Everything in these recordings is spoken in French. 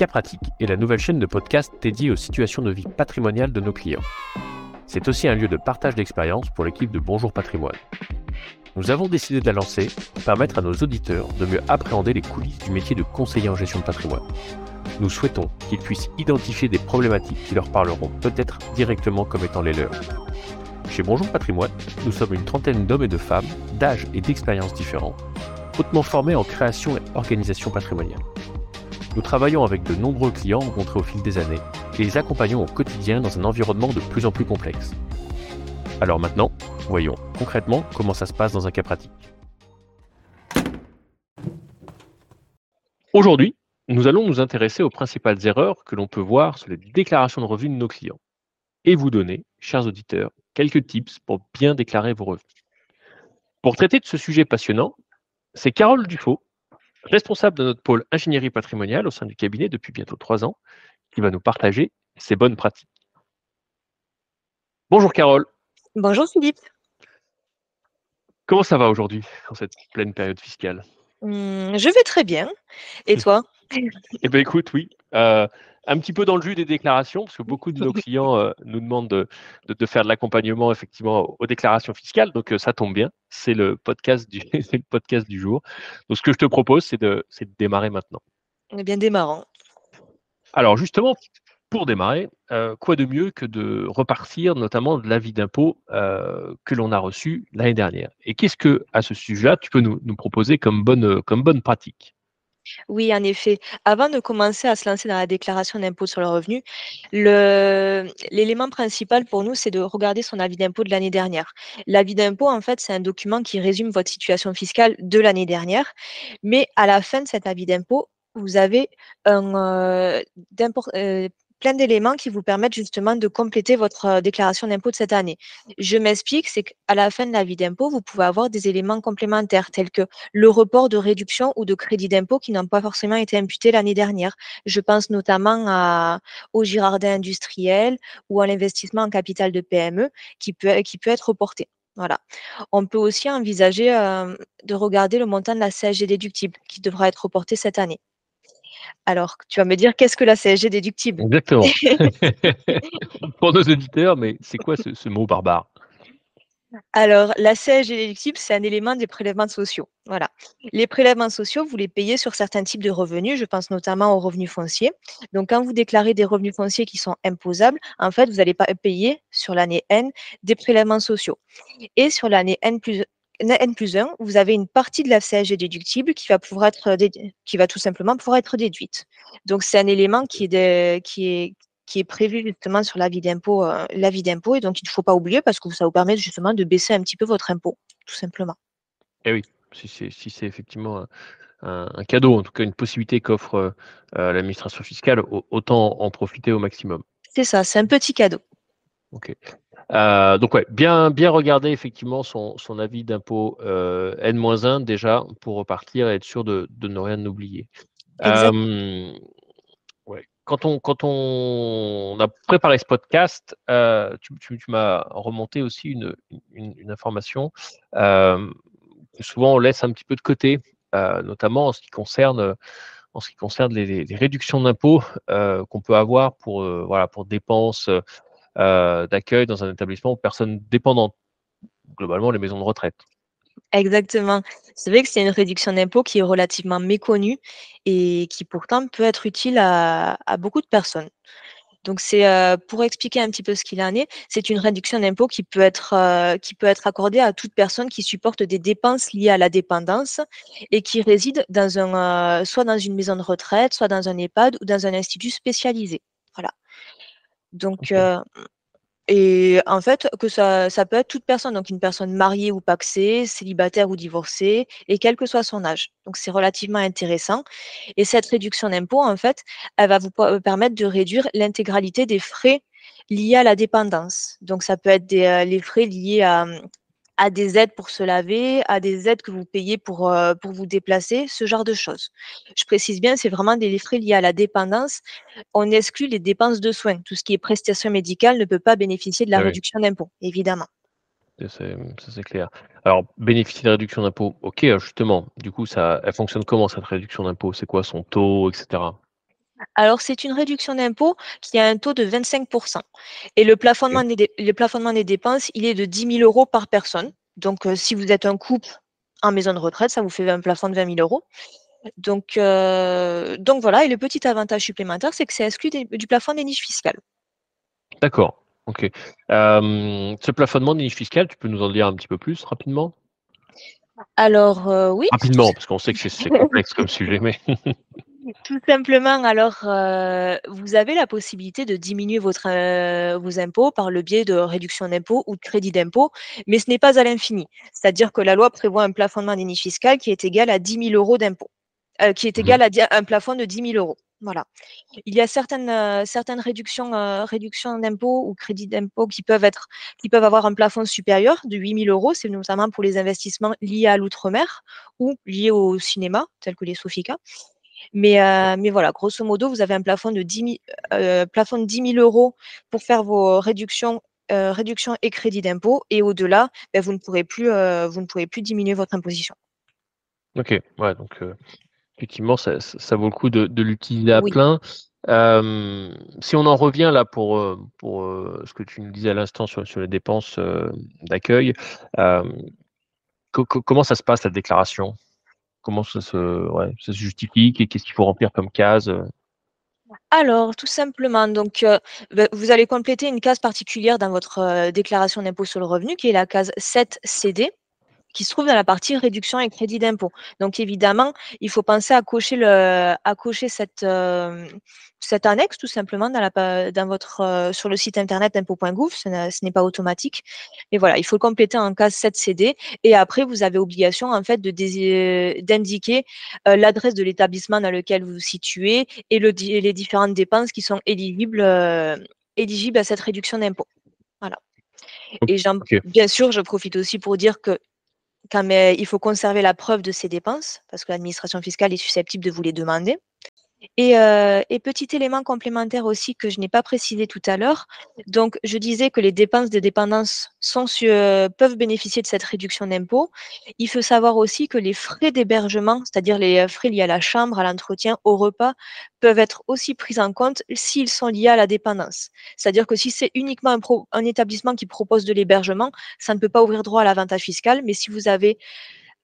Cas Pratique est la nouvelle chaîne de podcast dédiée aux situations de vie patrimoniale de nos clients. C'est aussi un lieu de partage d'expérience pour l'équipe de Bonjour Patrimoine. Nous avons décidé de la lancer pour permettre à nos auditeurs de mieux appréhender les coulisses du métier de conseiller en gestion de patrimoine. Nous souhaitons qu'ils puissent identifier des problématiques qui leur parleront peut-être directement comme étant les leurs. Chez Bonjour Patrimoine, nous sommes une trentaine d'hommes et de femmes, d'âge et d'expériences différents, hautement formés en création et organisation patrimoniale. Nous travaillons avec de nombreux clients rencontrés au fil des années et les accompagnons au quotidien dans un environnement de plus en plus complexe. Alors maintenant, voyons concrètement comment ça se passe dans un cas pratique. Aujourd'hui, nous allons nous intéresser aux principales erreurs que l'on peut voir sur les déclarations de revenus de nos clients et vous donner, chers auditeurs, quelques tips pour bien déclarer vos revenus. Pour traiter de ce sujet passionnant, c'est Carole Dufaux responsable de notre pôle ingénierie patrimoniale au sein du cabinet depuis bientôt trois ans, qui va nous partager ses bonnes pratiques. Bonjour Carole. Bonjour Philippe. Comment ça va aujourd'hui en cette pleine période fiscale? Mmh, Je vais très bien. Et toi? Eh bien écoute, oui. Euh, un petit peu dans le jus des déclarations, parce que beaucoup de nos clients euh, nous demandent de, faire de l'accompagnement effectivement aux déclarations fiscales. Donc euh, ça tombe bien, c'est le podcast du le podcast du jour. Donc ce que je te propose, c'est de, de démarrer maintenant. On est bien démarrant. Alors justement, pour démarrer, euh, quoi de mieux que de repartir notamment de l'avis d'impôt que l'on a reçu l'année dernière? Et qu'est-ce que, à ce sujet-là, tu peux nous, nous proposer comme bonne, comme bonne pratique? Oui, en effet. Avant de commencer à se lancer dans la déclaration d'impôt sur le revenu, l'élément principal pour nous, c'est de regarder son avis d'impôt de l'année dernière. L'avis d'impôt, en fait, c'est un document qui résume votre situation fiscale de l'année dernière. Mais à la fin de cet avis d'impôt, vous avez un, euh, plein d'éléments qui vous permettent justement de compléter votre euh, déclaration d'impôt de cette année. Je m'explique, c'est qu'à la fin de l'avis d'impôt, vous pouvez avoir des éléments complémentaires tels que le report de réduction ou de crédit d'impôt qui n'ont pas forcément été imputés l'année dernière. Je pense notamment au Girardin industriel ou à l'investissement en capital de PME qui peut, qui peut être reporté. Voilà. On peut aussi envisager euh, de regarder le montant de la CSG déductible qui devra être reporté cette année. Alors, tu vas me dire, qu'est-ce que la CSG déductible? Exactement. Pour nos auditeurs, mais c'est quoi ce, mot barbare? Alors, la CSG déductible, c'est un élément des prélèvements sociaux. Voilà. Les prélèvements sociaux, vous les payez sur certains types de revenus. Je pense notamment aux revenus fonciers. Donc, quand vous déclarez des revenus fonciers qui sont imposables, en fait, vous n'allez pas payer sur l'année N des prélèvements sociaux. Et sur l'année N plus N plus 1, vous avez une partie de la CSG déductible qui va, pouvoir être qui va tout simplement pouvoir être déduite. Donc, c'est un élément qui est, qui est, qui est prévu justement sur l'avis d'impôt, euh, d'impôt, et donc il ne faut pas oublier parce que ça vous permet justement de baisser un petit peu votre impôt, tout simplement. Eh oui, si c'est si effectivement un, cadeau, en tout cas une possibilité qu'offre euh, l'administration fiscale, autant en profiter au maximum. C'est ça, c'est un petit cadeau. Ok. Euh, donc ouais, bien, bien regarder effectivement son, son avis d'impôt euh, N-1 déjà pour repartir et être sûr de, de ne rien oublier. Euh, ouais. Quand on, quand on, a préparé ce podcast, tu, tu, tu m'as remonté aussi une, une, une information que souvent on laisse un petit peu de côté, notamment en ce qui concerne en ce qui concerne les, les réductions d'impôts qu'on peut avoir pour, voilà, pour dépenses d'accueil dans un établissement aux personnes dépendantes, globalement les maisons de retraite. Exactement. C'est vrai que c'est une réduction d'impôt qui est relativement méconnue et qui pourtant peut être utile à, beaucoup de personnes. Donc c'est euh, pour expliquer un petit peu ce qu'il en est, c'est une réduction d'impôt qui peut être euh, qui peut être accordée à toute personne qui supporte des dépenses liées à la dépendance et qui réside dans un soit dans une maison de retraite, soit dans un EHPAD ou dans un institut spécialisé. Voilà. Donc, et en fait, que ça, ça peut être toute personne, donc une personne mariée ou paxée, célibataire ou divorcée, et quel que soit son âge. Donc, c'est relativement intéressant. Et cette réduction d'impôt, en fait, elle va vous permettre de réduire l'intégralité des frais liés à la dépendance. Donc, ça peut être des, les frais liés à, à des aides pour se laver, à des aides que vous payez pour, euh, pour vous déplacer, ce genre de choses. Je précise bien, c'est vraiment des frais liés à la dépendance. On exclut les dépenses de soins. Tout ce qui est prestation médicale ne peut pas bénéficier de la ah réduction d'impôt, évidemment. Ça, c'est clair. Alors, bénéficier de la réduction d'impôt, ok, justement, du coup, ça, elle fonctionne comment cette réduction d'impôt C'est quoi son taux, etc. Alors, c'est une réduction d'impôt qui a un taux de 25%. Et le plafonnement, des, le plafonnement des dépenses, il est de 10 000 euros par personne. Donc, euh, si vous êtes un couple en maison de retraite, ça vous fait un plafond de 20 000 euros. Donc, euh, donc voilà, et le petit avantage supplémentaire, c'est que c'est exclu du plafond des niches fiscales. D'accord, ok. ce plafonnement des niches fiscales, tu peux nous en dire un petit peu plus rapidement? Alors, euh, oui. Rapidement, parce qu'on sait que c'est complexe comme sujet, mais. Tout simplement, alors, euh, vous avez la possibilité de diminuer votre, euh, vos impôts par le biais de réduction d'impôts ou de crédit d'impôt, mais ce n'est pas à l'infini. C'est-à-dire que la loi prévoit un plafonnement des niches fiscales qui est égal à 10 000 euros d'impôts, euh, qui est mmh égal à un plafond de 10 000 euros. Voilà. Il y a certaines, certaines réductions, réductions d'impôts ou crédits d'impôts qui peuvent être, qui peuvent avoir un plafond supérieur de 8 000 euros. C'est notamment pour les investissements liés à l'outre-mer ou liés au cinéma, tels que les Sofica. Mais, euh, mais voilà, grosso modo, vous avez un plafond de 10 000, euh, plafond de 10 000 euros pour faire vos réductions, euh, réductions et crédits d'impôt. Et au-delà, ben, vous, ne pourrez plus, vous ne pourrez plus diminuer votre imposition. Ok, ouais, donc effectivement, ça, vaut le coup de, l'utiliser à plein. si on en revient là pour, pour ce que tu nous disais à l'instant sur, sur, les dépenses d'accueil, comment ça se passe la déclaration? Comment ça se, se justifie Qu'est-ce qu'il faut remplir comme case euh? alors, tout simplement, donc, euh, bah, vous allez compléter une case particulière dans votre euh, déclaration d'impôt sur le revenu, qui est la case 7 CD qui se trouve dans la partie réduction et crédit d'impôt. Donc évidemment, il faut penser à cocher, le, à cocher cette, euh, cette annexe tout simplement dans, la, dans votre, euh, sur le site internet impôt.gouv. Ce n'est pas automatique. Mais voilà, il faut le compléter en case 7 CD. Et après, vous avez obligation en fait d'indiquer euh, l'adresse de l'établissement dans lequel vous vous situez et le, les différentes dépenses qui sont éligibles, éligibles à cette réduction d'impôt. Voilà. Et bien sûr, je profite aussi pour dire que quand il faut conserver la preuve de ces dépenses, parce que l'administration fiscale est susceptible de vous les demander. Euh, et, petit élément complémentaire aussi que je n'ai pas précisé tout à l'heure, donc je disais que les dépenses de dépendance sont peuvent bénéficier de cette réduction d'impôt. Il faut savoir aussi que les frais d'hébergement, c'est-à-dire les euh, frais liés à la chambre, à l'entretien, au repas, peuvent être aussi pris en compte s'ils sont liés à la dépendance. C'est-à-dire que si c'est uniquement un, un établissement qui propose de l'hébergement, ça ne peut pas ouvrir droit à l'avantage fiscal, mais si vous avez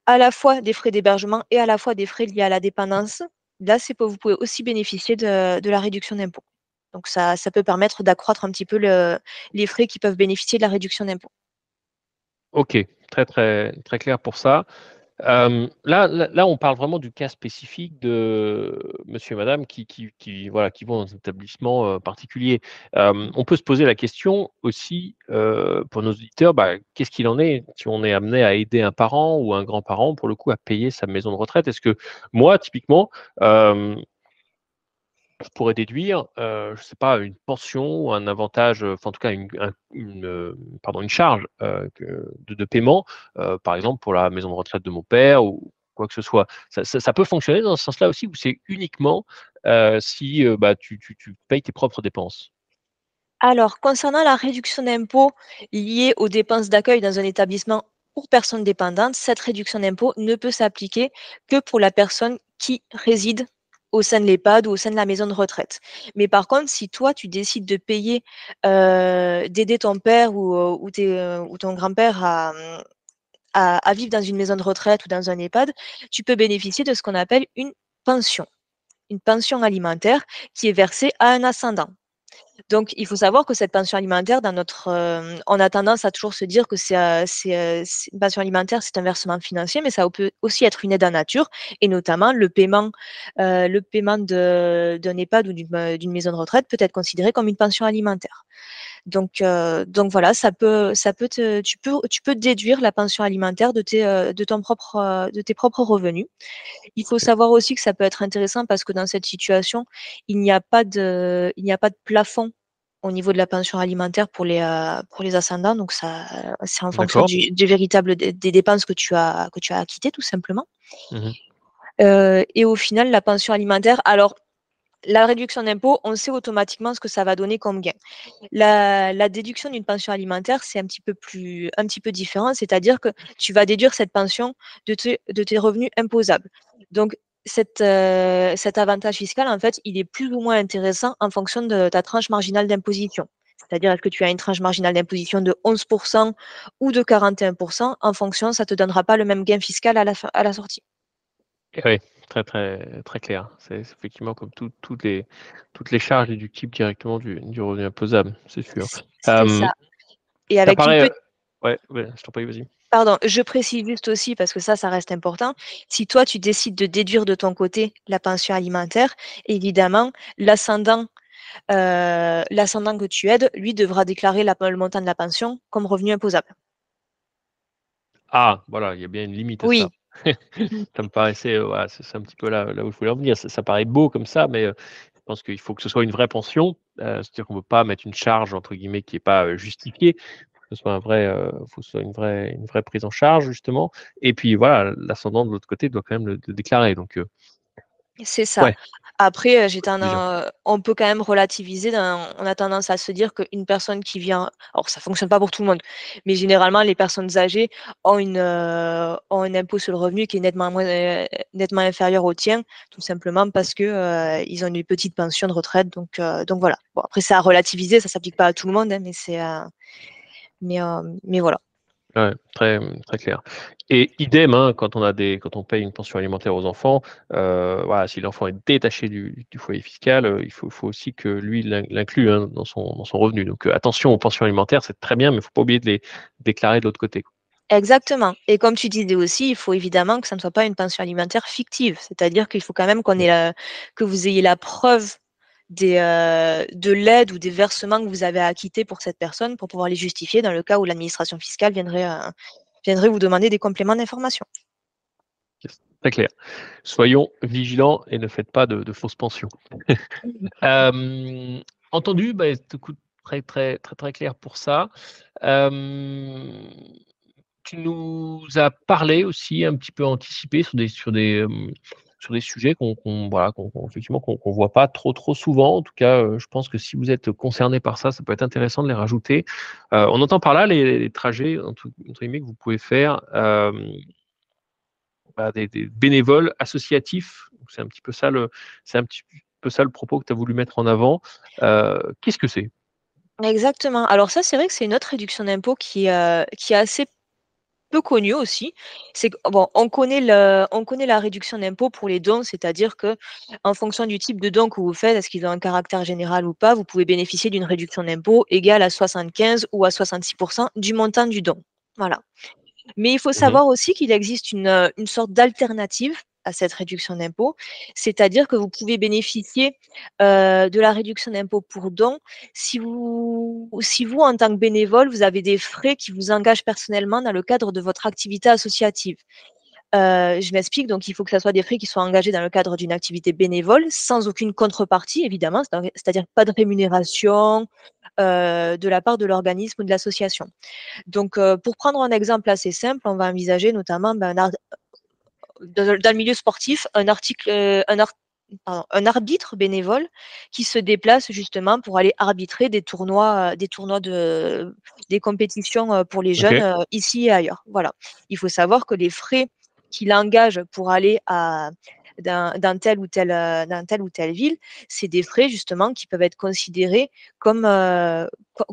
à la fois des frais d'hébergement et à la fois des frais liés à la dépendance, là, vous pouvez aussi bénéficier de, la réduction d'impôt. Donc ça, ça peut permettre d'accroître un petit peu les frais qui peuvent bénéficier de la réduction d'impôt. Ok, très très très clair pour ça là, là, on parle vraiment du cas spécifique de monsieur et madame qui, qui, voilà, qui vont dans un établissement particulier. on peut se poser la question aussi pour nos auditeurs, bah, qu'est-ce qu'il en est si on est amené à aider un parent ou un grand-parent, pour le coup, à payer sa maison de retraite? Est-ce que moi, typiquement, je pourrais déduire, je ne sais pas, une pension ou un avantage, enfin, en tout cas une charge de, paiement, par exemple pour la maison de retraite de mon père ou quoi que ce soit. Ça, peut fonctionner dans ce sens-là aussi, ou c'est uniquement si bah, tu, payes tes propres dépenses? Alors, concernant la réduction d'impôt liée aux dépenses d'accueil dans un établissement pour personnes dépendantes, cette réduction d'impôt ne peut s'appliquer que pour la personne qui réside au sein de l'EHPAD ou au sein de la maison de retraite. Mais par contre, si toi, tu décides de payer, euh, d'aider ton père ou, euh, euh, ton grand-père à, vivre dans une maison de retraite ou dans un EHPAD, tu peux bénéficier de ce qu'on appelle une pension. Une pension alimentaire qui est versée à un ascendant. Donc, il faut savoir que cette pension alimentaire, dans euh, on a tendance à toujours se dire que c'est, euh, euh, une pension alimentaire, c'est un versement financier, mais ça peut aussi être une aide en nature, et notamment le paiement, le paiement d'un EHPAD ou d'une maison de retraite peut être considéré comme une pension alimentaire. Donc, donc voilà, ça peut, ça peut tu peux, tu peux déduire la pension alimentaire de tes, de ton propre, de tes propres revenus. Il faut savoir aussi que ça peut être intéressant parce que dans cette situation, il n'y a pas de, il n'y a pas de plafond au niveau de la pension alimentaire pour les, pour les ascendants. Donc, ça, c'est en fonction du, véritable des, dépenses que tu as, que tu as acquittées, tout simplement. Mmh et au final, la pension alimentaire, alors la réduction d'impôt, on sait automatiquement ce que ça va donner comme gain. La, déduction d'une pension alimentaire, c'est un petit peu plus, un petit peu différent, c'est-à-dire que tu vas déduire cette pension de, tes revenus imposables. Donc, cet avantage fiscal, en fait, il est plus ou moins intéressant en fonction de ta tranche marginale d'imposition. C'est-à-dire, est-ce que tu as une tranche marginale d'imposition de 11% ou de 41% En fonction, ça ne te donnera pas le même gain fiscal à la, sortie. Très, très, très clair. C'est effectivement comme toutes, les, toutes les charges déductibles directement du, du revenu imposable, c'est sûr. C'est ça. Et avec une Ouais, je t'en prie, vas-y. Pardon, je précise juste aussi, parce que ça, ça reste important. Si toi, tu décides de déduire de ton côté la pension alimentaire, évidemment, l'ascendant euh, l'ascendant que tu aides, lui, devra déclarer le montant de la pension comme revenu imposable. Ah, voilà, il y a bien une limite à oui. ça. ça me paraissait, euh, c'est un petit peu là, là, où je voulais en venir. Ça, paraît beau comme ça, mais euh, je pense qu'il faut que ce soit une vraie pension. C'est-à-dire qu'on ne peut pas mettre une charge, entre guillemets, qui n'est pas justifiée que ce soit un vrai, euh, faut que ce soit une vraie, une vraie prise en charge justement. Et puis voilà, l'ascendant de l'autre côté doit quand même le, déclarer. Donc euh, c'est ça. Après, euh, on peut quand même relativiser. on a tendance à se dire qu'une personne qui vient, alors ça fonctionne pas pour tout le monde, mais généralement les personnes âgées ont une ont un impôt sur le revenu qui est nettement nettement inférieur au tien, tout simplement parce que ils ont une petite pension de retraite. Donc donc voilà. Bon après c'est à relativiser, ça s'applique pas à tout le monde, hein, mais c'est mais, euh, mais voilà. Ouais, très, très clair. Et idem, hein, quand on a des, quand on paye une pension alimentaire aux enfants, euh, voilà, si l'enfant est détaché du, foyer fiscal, euh, il faut, faut, aussi que lui l'inclue hein, dans, son, dans son revenu. Donc attention aux pensions alimentaires, c'est très bien, mais il ne faut pas oublier de les déclarer de l'autre côté. Exactement. Et comme tu disais aussi, il faut évidemment que ça ne soit pas une pension alimentaire fictive. C'est-à-dire qu'il faut quand même qu'on ait la, que vous ayez la preuve des, euh, de l'aide ou des versements que vous avez acquittés pour cette personne pour pouvoir les justifier dans le cas où l'administration fiscale viendrait, euh, viendrait vous demander des compléments d'information. Très clair. Soyons vigilants et ne faites pas de, fausses pensions. euh, entendu, bah, très, très, très, très clair pour ça. Tu nous as parlé aussi, un petit peu anticipé sur des, sur des, sur des sujets qu'on voilà, effectivement qu'on voit pas trop trop souvent. En tout cas, euh, je pense que si vous êtes concerné par ça, ça peut être intéressant de les rajouter. Euh, on entend par là les, trajets entre, guillemets, que vous pouvez faire. Euh, bah, des, bénévoles associatifs. C'est un petit peu ça le, c'est un petit peu ça le propos que tu as voulu mettre en avant. Qu'est-ce que c'est? Exactement. Alors ça, c'est vrai que c'est une autre réduction d'impôt qui, qui est assez peu connu aussi, c'est bon, on connaît le, on connaît la réduction d'impôt pour les dons, c'est-à-dire que en fonction du type de don que vous faites, est-ce qu'ils ont un caractère général ou pas, vous pouvez bénéficier d'une réduction d'impôt égale à 75 ou à 66% du montant du don. Voilà. Mais il faut mmh savoir aussi qu'il existe une, une sorte d'alternative à cette réduction d'impôt, c'est-à-dire que vous pouvez bénéficier euh, de la réduction d'impôt pour don si vous, si vous, en tant que bénévole, vous avez des frais qui vous engagent personnellement dans le cadre de votre activité associative. Euh, je m'explique, donc il faut que ce soit des frais qui soient engagés dans le cadre d'une activité bénévole, sans aucune contrepartie, évidemment, c'est-à-dire pas de rémunération euh, de la part de l'organisme ou de l'association. Donc, pour prendre un exemple assez simple, on va envisager notamment ben, un, dans, le milieu sportif un article, euh, un, un, arbitre bénévole qui se déplace justement pour aller arbitrer des tournois, euh, des tournois de, des compétitions euh, pour les jeunes ici et ailleurs. Voilà. Il faut savoir que les frais qu'il engage pour aller à dans, telle ou telle, dans telle ou telle ville, c'est des frais justement qui peuvent être considérés comme,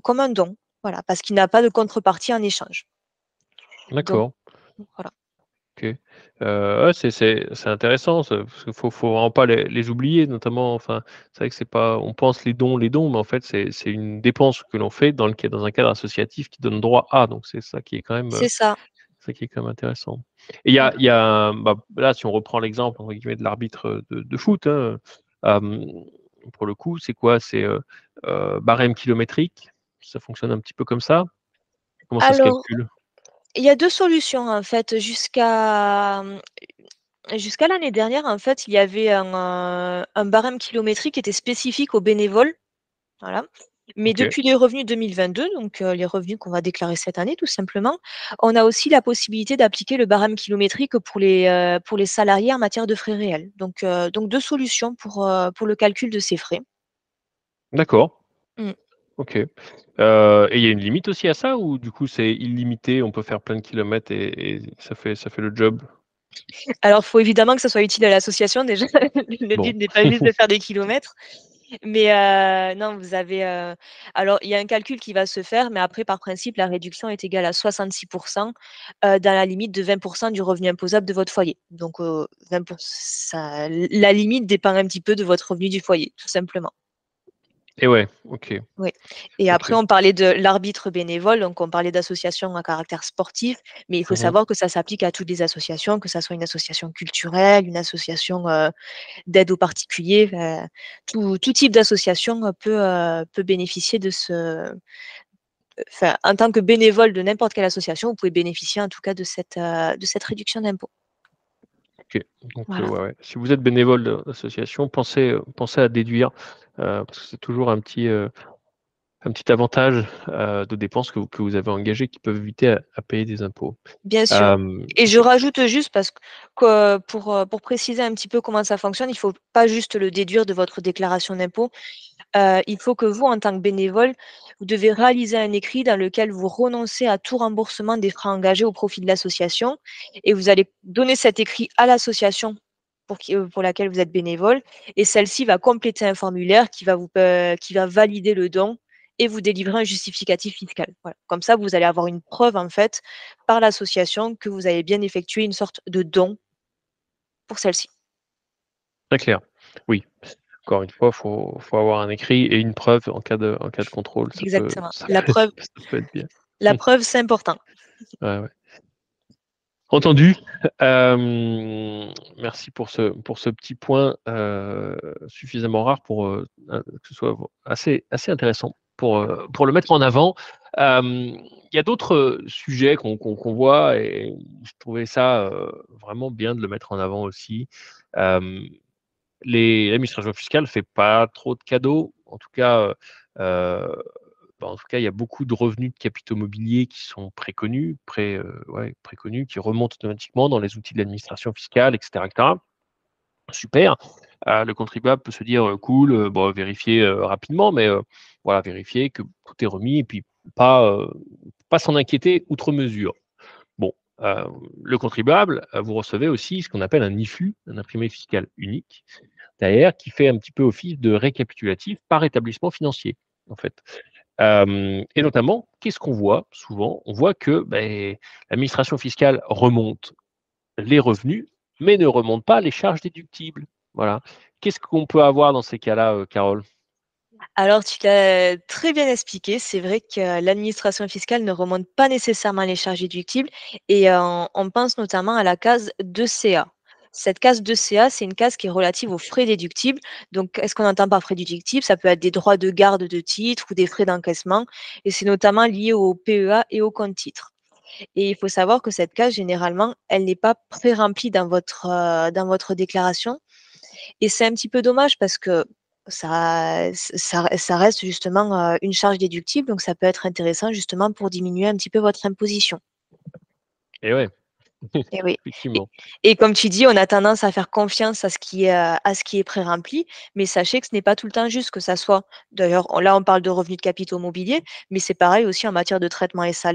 comme un don, voilà, parce qu'il n'a pas de contrepartie en échange. D'accord. Voilà. Ok. Euh, c'est intéressant, parce qu'il faut, faut vraiment pas les, oublier, notamment. Enfin, c'est vrai que c'est pas, on pense les dons, les dons, mais en fait, c'est une dépense que l'on fait dans le dans un cadre associatif qui donne droit à. Donc c'est ça qui est quand même. C'est ça. ça qui est quand même intéressant. Et il y a, y a bah, là, si on reprend l'exemple de l'arbitre de, foot, hein, pour le coup, c'est quoi? C'est euh, barème kilométrique. Ça fonctionne un petit peu comme ça? Comment ça se calcule? Il y a deux solutions en fait. Jusqu'à jusqu'à l'année dernière, en fait, il y avait un, barème kilométrique qui était spécifique aux bénévoles. Voilà. Mais depuis les revenus 2022, donc les revenus qu'on va déclarer cette année tout simplement, on a aussi la possibilité d'appliquer le barème kilométrique pour les, pour les salariés en matière de frais réels. Donc, donc deux solutions pour, pour le calcul de ces frais. D'accord. Mmh. Ok. Euh, et il y a une limite aussi à ça ou du coup c'est illimité, on peut faire plein de kilomètres et, ça fait ça fait le job? Alors, il faut évidemment que ça soit utile à l'association déjà. Le Bon. but n'est pas juste de faire des kilomètres. Mais heu, non, vous avez, heu alors il y a un calcul qui va se faire, mais après par principe, la réduction est égale à 66 heu, dans la limite de 20% du revenu imposable de votre foyer. Donc heu, 20 ça la limite dépend un petit peu de votre revenu du foyer, tout simplement. Et ouais, OK. Oui et après on parlait de l'arbitre bénévole, donc on parlait d'associations à caractère sportif, mais il faut Mmh savoir que ça s'applique à toutes les associations, que ça soit une association culturelle, une association, heu, d'aide aux particuliers, enfin, tout tout type d'association, heu, peut, peut bénéficier de ce enfin, en tant que bénévole de n'importe quelle association, vous pouvez bénéficier en tout cas de cette, de cette réduction d'impôt. OK. Donc heu, Voilà. ouais, ouais. Si vous êtes bénévole d'association, pensez, heu, pensez à déduire, heu, parce que c'est toujours un petit, un petit avantage, heu, de dépenses que vous que vous avez engagées qui peuvent éviter à à payer des impôts. Bien sûr Hem, et je rajoute juste parce que pour, heu, pour préciser un petit peu comment ça fonctionne, il faut pas juste le déduire de votre déclaration d'impôt. Il faut que vous, en tant que bénévole, vous devez réaliser un écrit dans lequel vous renoncez à tout remboursement des frais engagés au profit de l'association et vous allez donner cet écrit à l'association pour qui pour laquelle vous êtes bénévole et celle-ci va compléter un formulaire qui va vous qui va valider le don et vous délivrer un justificatif fiscal. Voilà. Comme ça, vous allez avoir une preuve, en fait, par l'association que vous avez bien effectué une sorte de don pour celle-ci. Très clair. Oui, encore une fois, faut faut avoir un écrit et une preuve en cas de en cas de contrôle, ça peut Exactement. ça La peut preuve ça peut être bien. la preuve, c'est important. Ouais, ouais. Entendu. Merci pour ce pour ce petit point, heu, suffisamment rare pour, heu, que ce soit assez assez intéressant pour, heu, pour le mettre en avant. Il y a d'autres, heu, sujets qu'on voit et je trouvais ça, heu, vraiment bien de le mettre en avant aussi. L'administration fiscale fait pas trop de cadeaux, en tout cas, bah, en il y a beaucoup de revenus de capitaux mobiliers qui sont préconnus, pré qui remontent automatiquement dans les outils de l'administration fiscale et cetera et cetera. Super, le contribuable peut se dire, «Cool, heu, bon, vérifier, rapidement», mais voilà, vérifier que tout est remis et puis pas, heu, pas s'en inquiéter outre mesure. Bon, heu, le contribuable, heu, vous recevez aussi ce qu'on appelle un IFU, un imprimé fiscal unique, derrière, qui fait un petit peu office de récapitulatif par établissement financier, en fait. Et notamment, qu'est-ce qu'on voit souvent? On voit que, beh, l'administration fiscale remonte les revenus, mais ne remonte pas les charges déductibles. Voilà. Qu'est-ce qu'on peut avoir dans ces cas-là, Carole? Alors tu l'as très bien expliqué. C'est vrai que l'administration fiscale ne remonte pas nécessairement les charges déductibles et heu, on pense notamment à la case 2CA. Cette case 2CA, c'est une case qui est relative aux frais déductibles. Donc qu'est-ce qu'on entend par frais déductibles? Ça peut être des droits de garde de titres ou des frais d'encaissement et c'est notamment lié au PEA et au compte titres. Et il faut savoir que cette case, généralement, elle n'est pas pré-remplie dans votre déclaration et c'est un petit peu dommage parce que ça ça ça reste justement, une charge déductible, donc ça peut être intéressant justement pour diminuer un petit peu votre imposition. Et ouais, Et oui et effectivement. et comme tu dis, on a tendance à faire confiance à ce qui est, heu, à ce qui est pré-rempli, mais sachez que ce n'est pas tout le temps juste, que ça soit d'ailleurs, là, on parle de revenus de capitaux mobiliers, mais c'est pareil aussi en matière de traitement et c'est,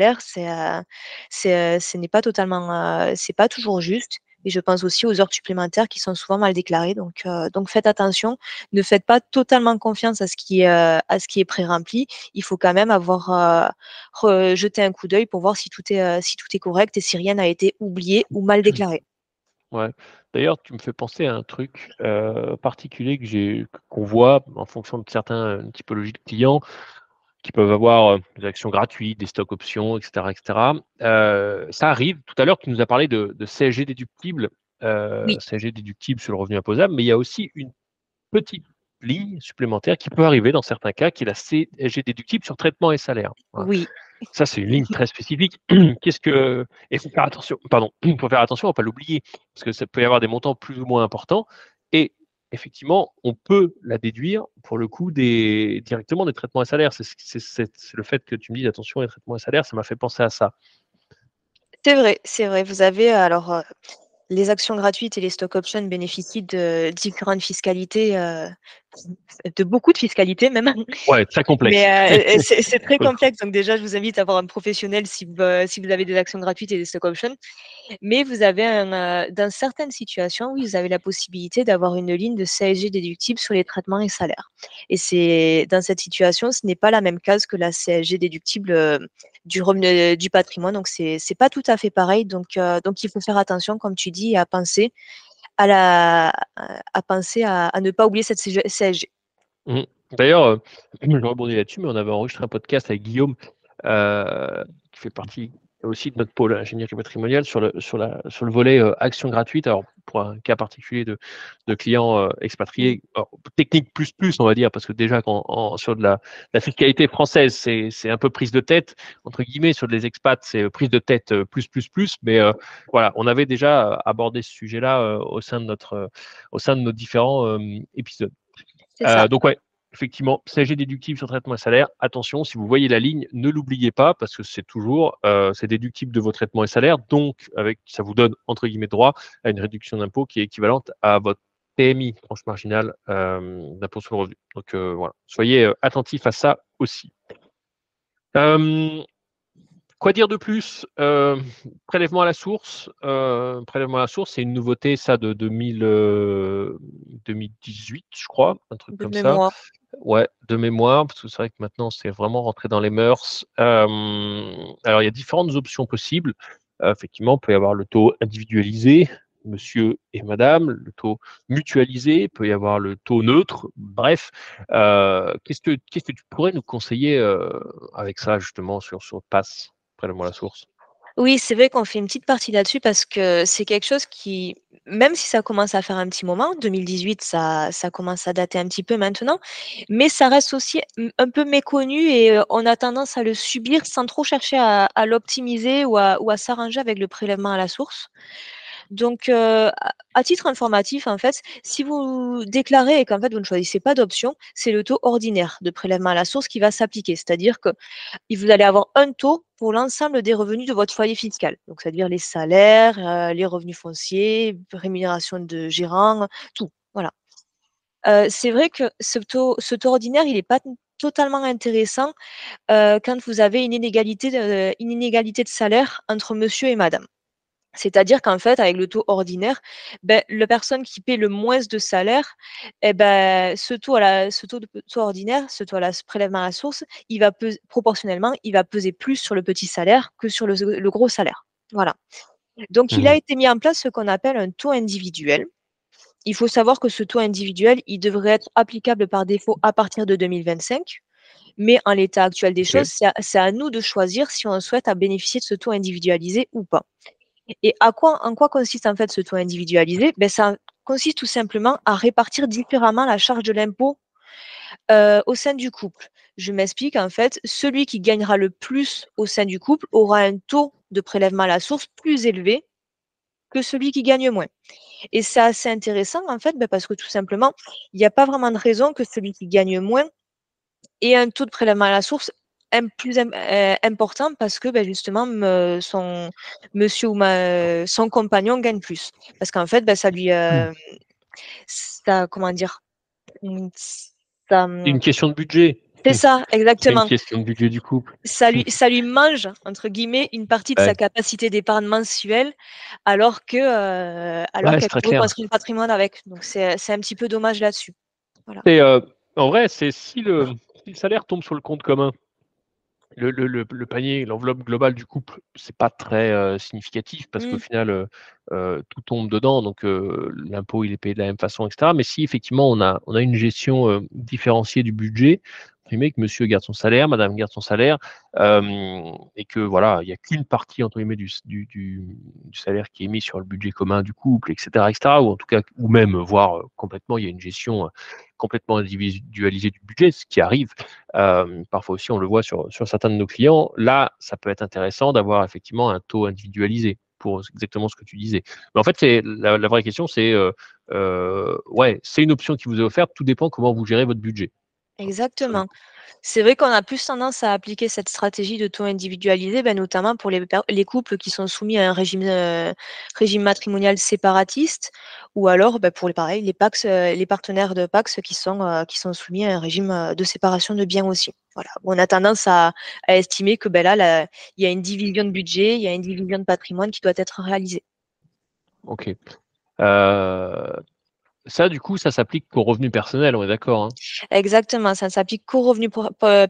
c'est, heu, ce n'est pas totalement, c'est pas toujours juste et je pense aussi aux heures supplémentaires qui sont souvent mal déclarées donc heu, donc faites attention. Ne faites pas totalement confiance à ce qui est, heu, à ce qui est pré-rempli. Il faut quand même avoir, re jeté un coup d'œil pour voir si tout est, si tout est correct et si rien n'a été oublié ou mal déclaré. Ouais. D'ailleurs, tu me fais penser à un truc, particulier que j'ai qu'on voit en fonction de certains, heu, typologies de clients qui peuvent avoir, heu, des actions gratuites, des stocks options et cetera et cetera. Heu, ça arrive. Tout à l'heure, tu nous as parlé de de CSG déductible, Oui, CSG déductible sur le revenu imposable, mais il y a aussi une petite ligne supplémentaire qui peut arriver dans certains cas, qui est la CSG déductible sur traitement et salaire. Oui. Ça, c'est une ligne très spécifique. Qu'est-ce que et il faut faire attention, pardon, faut faire attention à ne pas l'oublier, parce que ça peut y avoir des montants plus ou moins importants et effectivement, on peut la déduire pour le coup directement des traitements et salaires. C'est le fait que tu me dises: «Attention les traitements et salaires», ça m'a fait penser à ça. C'est vrai, c'est vrai. Vous avez alors, heu les actions gratuites et les stock options bénéficient de différentes fiscalités, euh, de beaucoup de fiscalités même. Ouais, très complexe. Mais euh, c'est très complexe. Donc déjà, je vous invite à avoir un professionnel si vous, si vous avez des actions gratuites et des stock options. Mais vous avez un, dans certaines situations, oui, vous avez la possibilité d'avoir une ligne de CSG déductible sur les traitements et salaires. Et c'est dans cette situation, ce n'est pas la même case que la CSG déductible du revenu du patrimoine. Donc c'est c'est pas tout à fait pareil. Donc donc il faut faire attention, comme tu dis à penser à, la, à, penser à, ne pas oublier cette CSG. Mmh. D'ailleurs, euh, je rebondis là-dessus, mais on avait enregistré un podcast avec Guillaume, euh, qui fait partie aussi de notre pôle ingénierie patrimoniale sur le, sur la, sur le volet euh, action gratuite. Alors, pour un cas particulier de, de clients euh, expatriés, mmh. technique plus plus, on va dire, parce que déjà, quand, sur de la, la fiscalité française, c'est un peu prise de tête, entre guillemets, sur les expats, c'est euh, prise de tête plus plus plus. Mais voilà, on avait déjà abordé ce sujet-là au sein de notre, au sein de nos différents épisodes. donc, ouais, effectivement, CSG déductible sur traitement et salaire. Attention, si vous voyez la ligne, ne l'oubliez pas parce que c'est toujours, euh, c'est déductible de vos traitements et salaires. Donc, avec, ça vous donne, entre guillemets, droit à une réduction d'impôt qui est équivalente à votre PMI, tranche marginale euh, d'impôt sur le revenu. Donc, euh, voilà. Soyez attentifs à ça aussi. Quoi dire de plus euh, Prélèvement à la source. Euh, prélèvement à la source, c'est une nouveauté, ça, de 2000, 2018, je crois, un truc de comme mémoire. ça. Ouais, de mémoire, parce que c'est vrai que maintenant, c'est vraiment rentré dans les mœurs. Euh, alors, il y a différentes options possibles. effectivement, il peut y avoir le taux individualisé, monsieur et madame, le taux mutualisé, il peut y avoir le taux neutre, bref. qu'est-ce, que, qu'est-ce que tu pourrais nous conseiller avec ça, justement, sur, sur Pass? Prélèvement à la source. Oui, c'est vrai qu'on fait une petite partie là-dessus parce que c'est quelque chose qui, même si ça commence à faire un petit moment, 2018, ça, commence à dater un petit peu maintenant, mais ça reste aussi un peu méconnu et on a tendance à le subir sans trop chercher à, l'optimiser ou à s'arranger avec le prélèvement à la source. Donc, à titre informatif, en fait, si vous déclarez et qu'en fait vous ne choisissez pas d'option, c'est le taux ordinaire de prélèvement à la source qui va s'appliquer. C'est-à-dire que vous allez avoir un taux pour l'ensemble des revenus de votre foyer fiscal. Donc, c'est-à-dire les salaires, les revenus fonciers, rémunération de gérant, tout. Voilà. c'est vrai que ce taux, ordinaire, il n'est pas totalement intéressant quand vous avez une inégalité de salaire entre monsieur et madame. C'est-à-dire qu'en fait, avec le taux ordinaire, ben, la personne qui paie le moins de salaire, eh ben, ce taux, à la, ce taux, de, taux ordinaire, ce taux à la prélèvement à la source, il va peser, proportionnellement, il va peser plus sur le petit salaire que sur le, gros salaire. Voilà. Donc, il a mmh été mis en place ce qu'on appelle un taux individuel. Il faut savoir que ce taux individuel, il devrait être applicable par défaut à partir de 2025. Mais en l'état actuel des choses, c'est à, nous de choisir si on souhaite à bénéficier de ce taux individualisé ou pas. Et à quoi, en quoi consiste en fait ce taux individualisé? Ben, Ça consiste tout simplement à répartir différemment la charge de l'impôt euh, au sein du couple. Je m'explique, en fait, celui qui gagnera le plus au sein du couple aura un taux de prélèvement à la source plus élevé que celui qui gagne moins. Et c'est assez intéressant, en fait, ben, parce que tout simplement, il n'y a pas vraiment de raison que celui qui gagne moins ait un taux de prélèvement à la source plus euh, important parce que ben, justement son monsieur ou ma, son compagnon gagne plus. Parce qu'en fait, ben, ça lui. Euh, ça, comment dire ça, une question de budget. C'est ça, exactement. Une question de budget du couple. Ça lui, ça lui mange, entre guillemets, une partie de sa capacité d'épargne mensuelle, alors que euh, alors qu'elle peut construire le patrimoine avec. Donc c'est un petit peu dommage là-dessus. Voilà. en vrai, c'est si le, si le salaire tombe sur le compte commun, le, le, le, panier, l'enveloppe globale du couple, c'est pas très significatif parce qu'au mmh. final, tout tombe dedans, donc l'impôt il est payé de la même façon, etc. Mais si effectivement on a, on a une gestion différenciée du budget, que monsieur garde son salaire, madame garde son salaire, et que voilà, il n'y a qu'une partie entre du, salaire qui est mis sur le budget commun du couple, etc., etc., ou en tout cas, ou même voire complètement, il y a une gestion complètement individualisée du budget, ce qui arrive. parfois aussi, on le voit sur, certains de nos clients. Là, ça peut être intéressant d'avoir effectivement un taux individualisé pour exactement ce que tu disais. Mais en fait, c'est la, vraie question, c'est ouais, c'est une option qui vous est offerte. Tout dépend comment vous gérez votre budget. Exactement. C'est vrai qu'on a plus tendance à appliquer cette stratégie de taux individualisé, ben, notamment pour les, les, couples qui sont soumis à un régime, euh, régime matrimonial séparatiste, ou alors ben, pour les pareil, les Pax, euh, les partenaires de Pax qui sont, euh, qui sont soumis à un régime de séparation de biens aussi. Voilà. On a tendance à, à estimer que ben, là, il y a une division de budget, il y a une division de patrimoine qui doit être réalisée. Ok. Ça, du coup, ça s'applique qu'aux revenus personnels, on est d'accord hein Exactement, ça ne s'applique qu'aux revenus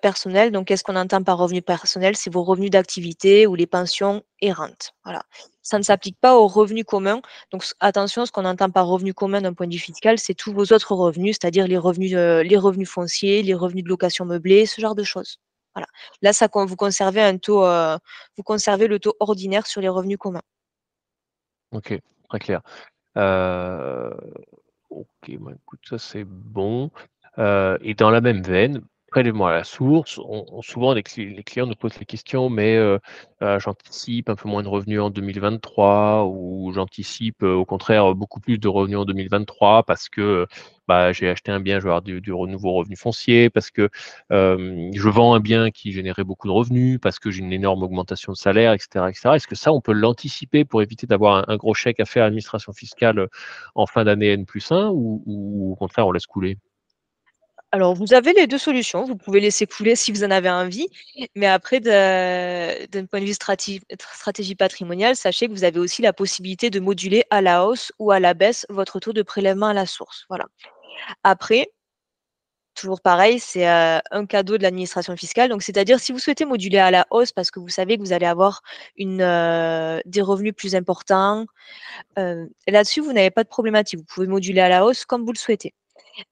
personnels. Donc, qu'est-ce qu'on entend par revenus personnels C'est vos revenus d'activité ou les pensions et rentes. Voilà. Ça ne s'applique pas aux revenus communs. Donc, attention, ce qu'on entend par revenus communs d'un point de vue fiscal, c'est tous vos autres revenus, c'est-à-dire les revenus, euh, les revenus fonciers, les revenus de location meublée, ce genre de choses. Voilà. Là, ça, vous conservez un taux, euh, vous conservez le taux ordinaire sur les revenus communs. Ok, très clair. Euh, Ok, bah, écoute, ça c'est bon. Euh, et dans la même veine, prélèvement à la source, souvent les, clients nous posent la question, mais euh, euh, j'anticipe un peu moins de revenus en 2023 ou j'anticipe au contraire beaucoup plus de revenus en 2023 parce que bah, j'ai acheté un bien, je vais avoir du, nouveau revenu foncier, parce que je vends un bien qui générait beaucoup de revenus, parce que j'ai une énorme augmentation de salaire, etc. etc. Est-ce que ça, on peut l'anticiper pour éviter d'avoir un, gros chèque à faire à l'administration fiscale en fin d'année N plus 1 ou au contraire, on laisse couler? Alors, vous avez les deux solutions. Vous pouvez laisser couler si vous en avez envie, mais après, d'un point de vue stratégie, patrimoniale, sachez que vous avez aussi la possibilité de moduler à la hausse ou à la baisse votre taux de prélèvement à la source. Voilà. Après, toujours pareil, c'est euh, un cadeau de l'administration fiscale. Donc, c'est-à-dire si vous souhaitez moduler à la hausse parce que vous savez que vous allez avoir euh, des revenus plus importants, euh, là-dessus, vous n'avez pas de problématique. Vous pouvez moduler à la hausse comme vous le souhaitez.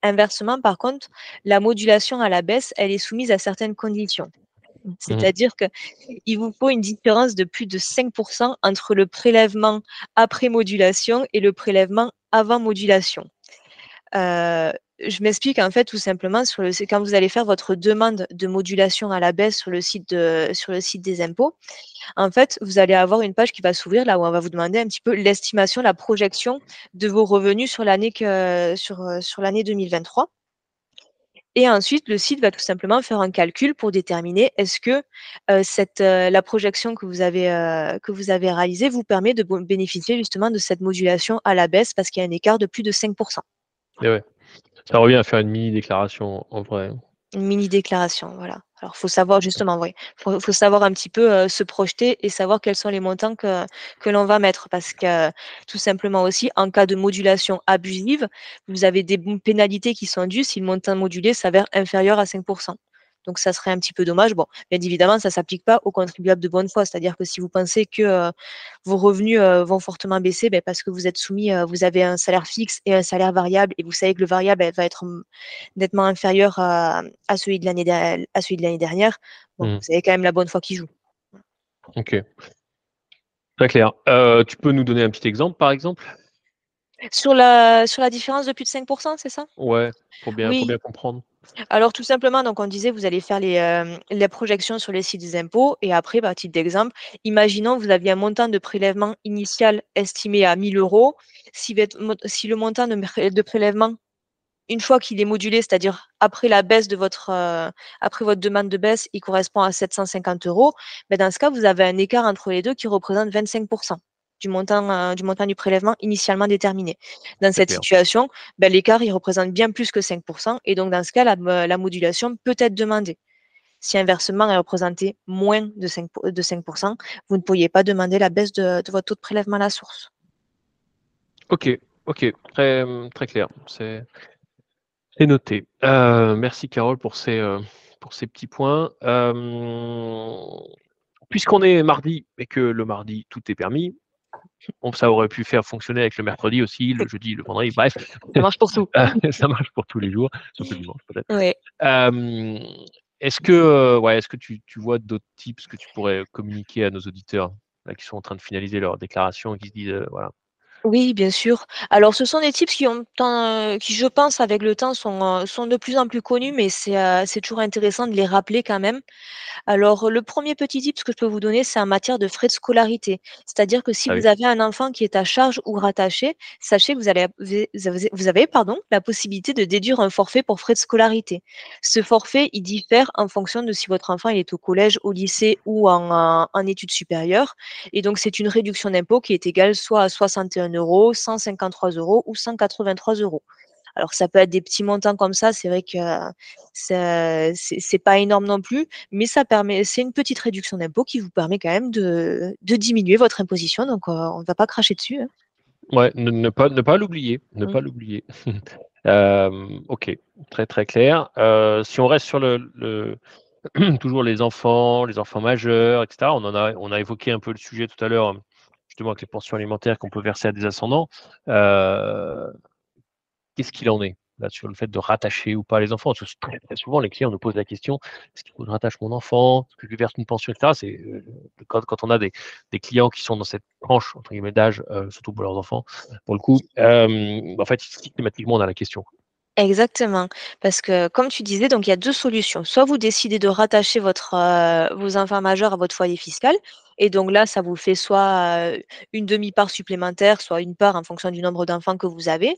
Inversement, par contre, la modulation à la baisse, elle est soumise à certaines conditions. Mmh. C'est-à-dire qu'il vous faut une différence de plus de 5% entre le prélèvement après modulation et le prélèvement avant modulation. Euh, je m'explique en fait tout simplement sur le quand vous allez faire votre demande de modulation à la baisse sur le site de, sur le site des impôts, en fait, vous allez avoir une page qui va s'ouvrir là où on va vous demander un petit peu l'estimation, la projection de vos revenus sur l'année sur, sur l'année 2023. Et ensuite, le site va tout simplement faire un calcul pour déterminer est-ce que euh, cette, euh, la projection que vous, avez, euh, que vous avez réalisée vous permet de bénéficier justement de cette modulation à la baisse parce qu'il y a un écart de plus de 5%. Et. Ça revient à faire une mini déclaration en vrai. Une mini déclaration, voilà. Alors, faut savoir justement, oui, faut, faut savoir un petit peu euh, se projeter et savoir quels sont les montants que, que l'on va mettre, parce que tout simplement aussi, en cas de modulation abusive, vous avez des pénalités qui sont dues si le montant modulé s'avère inférieur à 5%. Donc, ça serait un petit peu dommage. Bon, bien évidemment, ça ne s'applique pas aux contribuables de bonne foi. C'est-à-dire que si vous pensez que euh, vos revenus euh, vont fortement baisser, ben, parce que vous êtes soumis, euh, vous avez un salaire fixe et un salaire variable, et vous savez que le variable va être nettement inférieur à, celui de l'année dernière, bon, mmh. vous avez quand même la bonne foi qui joue. Ok. Très clair. tu peux nous donner un petit exemple, par exemple? Sur la, sur la différence de plus de 5%, c'est ça? Ouais, pour bien, pour bien comprendre. Alors tout simplement, donc on disait, vous allez faire les, euh, projections sur les sites des impôts et après, par titre d'exemple, imaginons vous aviez un montant de prélèvement initial estimé à 1000 euros. Si, le montant de, prélèvement, une fois qu'il est modulé, c'est-à-dire après la baisse de votre, euh, après votre demande de baisse, il correspond à 750 euros, ben, dans ce cas, vous avez un écart entre les deux qui représente 25% du montant, euh, du montant du prélèvement initialement déterminé. Dans cette situation, ben, l'écart il représente bien plus que 5%, et donc dans ce cas, la, euh, modulation peut être demandée. Si inversement elle représentait moins de 5%, de 5% vous ne pourriez pas demander la baisse de, votre taux de prélèvement à la source. Ok, ok, très, très clair. C'est noté. Euh, merci Carole pour ces, pour ces petits points. Puisqu'on est mardi et que le mardi tout est permis, ça aurait pu faire fonctionner avec le mercredi aussi, le jeudi, le vendredi, bref. Ça marche pour tout. ça marche pour tous les jours, sauf le dimanche peut-être. est-ce que, euh, ouais, est-ce que tu, tu vois d'autres tips que tu pourrais communiquer à nos auditeurs qui sont en train de finaliser leur déclaration et qui se disent, euh, voilà, Oui, bien sûr. Alors, ce sont des tips qui ont ten qui, je pense, avec le temps, sont, heu, sont de plus en plus connus, mais c'est, heu, c'est toujours intéressant de les rappeler quand même. Alors, le 1er petit tip que je peux vous donner, c'est en matière de frais de scolarité. C'est-à-dire que si Ah vous oui. avez un enfant qui est à charge ou rattaché, sachez que vous allez vous avez vous avez vous avez, pardon, la possibilité de déduire un forfait pour frais de scolarité. Ce forfait, il diffère en fonction de si votre enfant, il est au collège, au lycée ou en en études supérieures et donc c'est une réduction d'impôt qui est égale soit à 61 €, 153 € ou 183 €. Alors ça peut être des petits montants comme ça, c'est vrai que ça c'est pas énorme non plus, mais ça permet c'est une petite réduction d'impôt qui vous permet quand même de de diminuer votre imposition, donc heu, on va pas cracher dessus, hein. Ouais, ne ne pas ne pas l'oublier, ne Mmh. pas l'oublier. Hem, OK, très, très clair. Heu, si on reste sur le le toujours les enfants, les enfants majeurs et cetera, on en a on a évoqué un peu le sujet tout à l'heure, hem, justement avec les pensions alimentaires qu'on peut verser à des ascendants. Heu qu'est-ce qu'il en est, là, sur le fait de rattacher ou pas les enfants? Parce que très, très souvent, les clients nous posent la question: «Est-ce qu'il faut que je rattache mon enfant? Est-ce que je lui verse une pension?» et cetera? C'est, heu, quand quand on a des des clients qui sont dans cette «tranche» d'âge, heu, surtout pour leurs enfants, pour le coup, en fait, systématiquement, on a la question. Exactement, parce que comme tu disais, donc il y a 2 solutions. Soit vous décidez de rattacher votre, heu, vos enfants majeurs à votre foyer fiscal et donc là, ça vous fait soit, une 1/2 part supplémentaire, soit 1 part en fonction du nombre d'enfants que vous avez.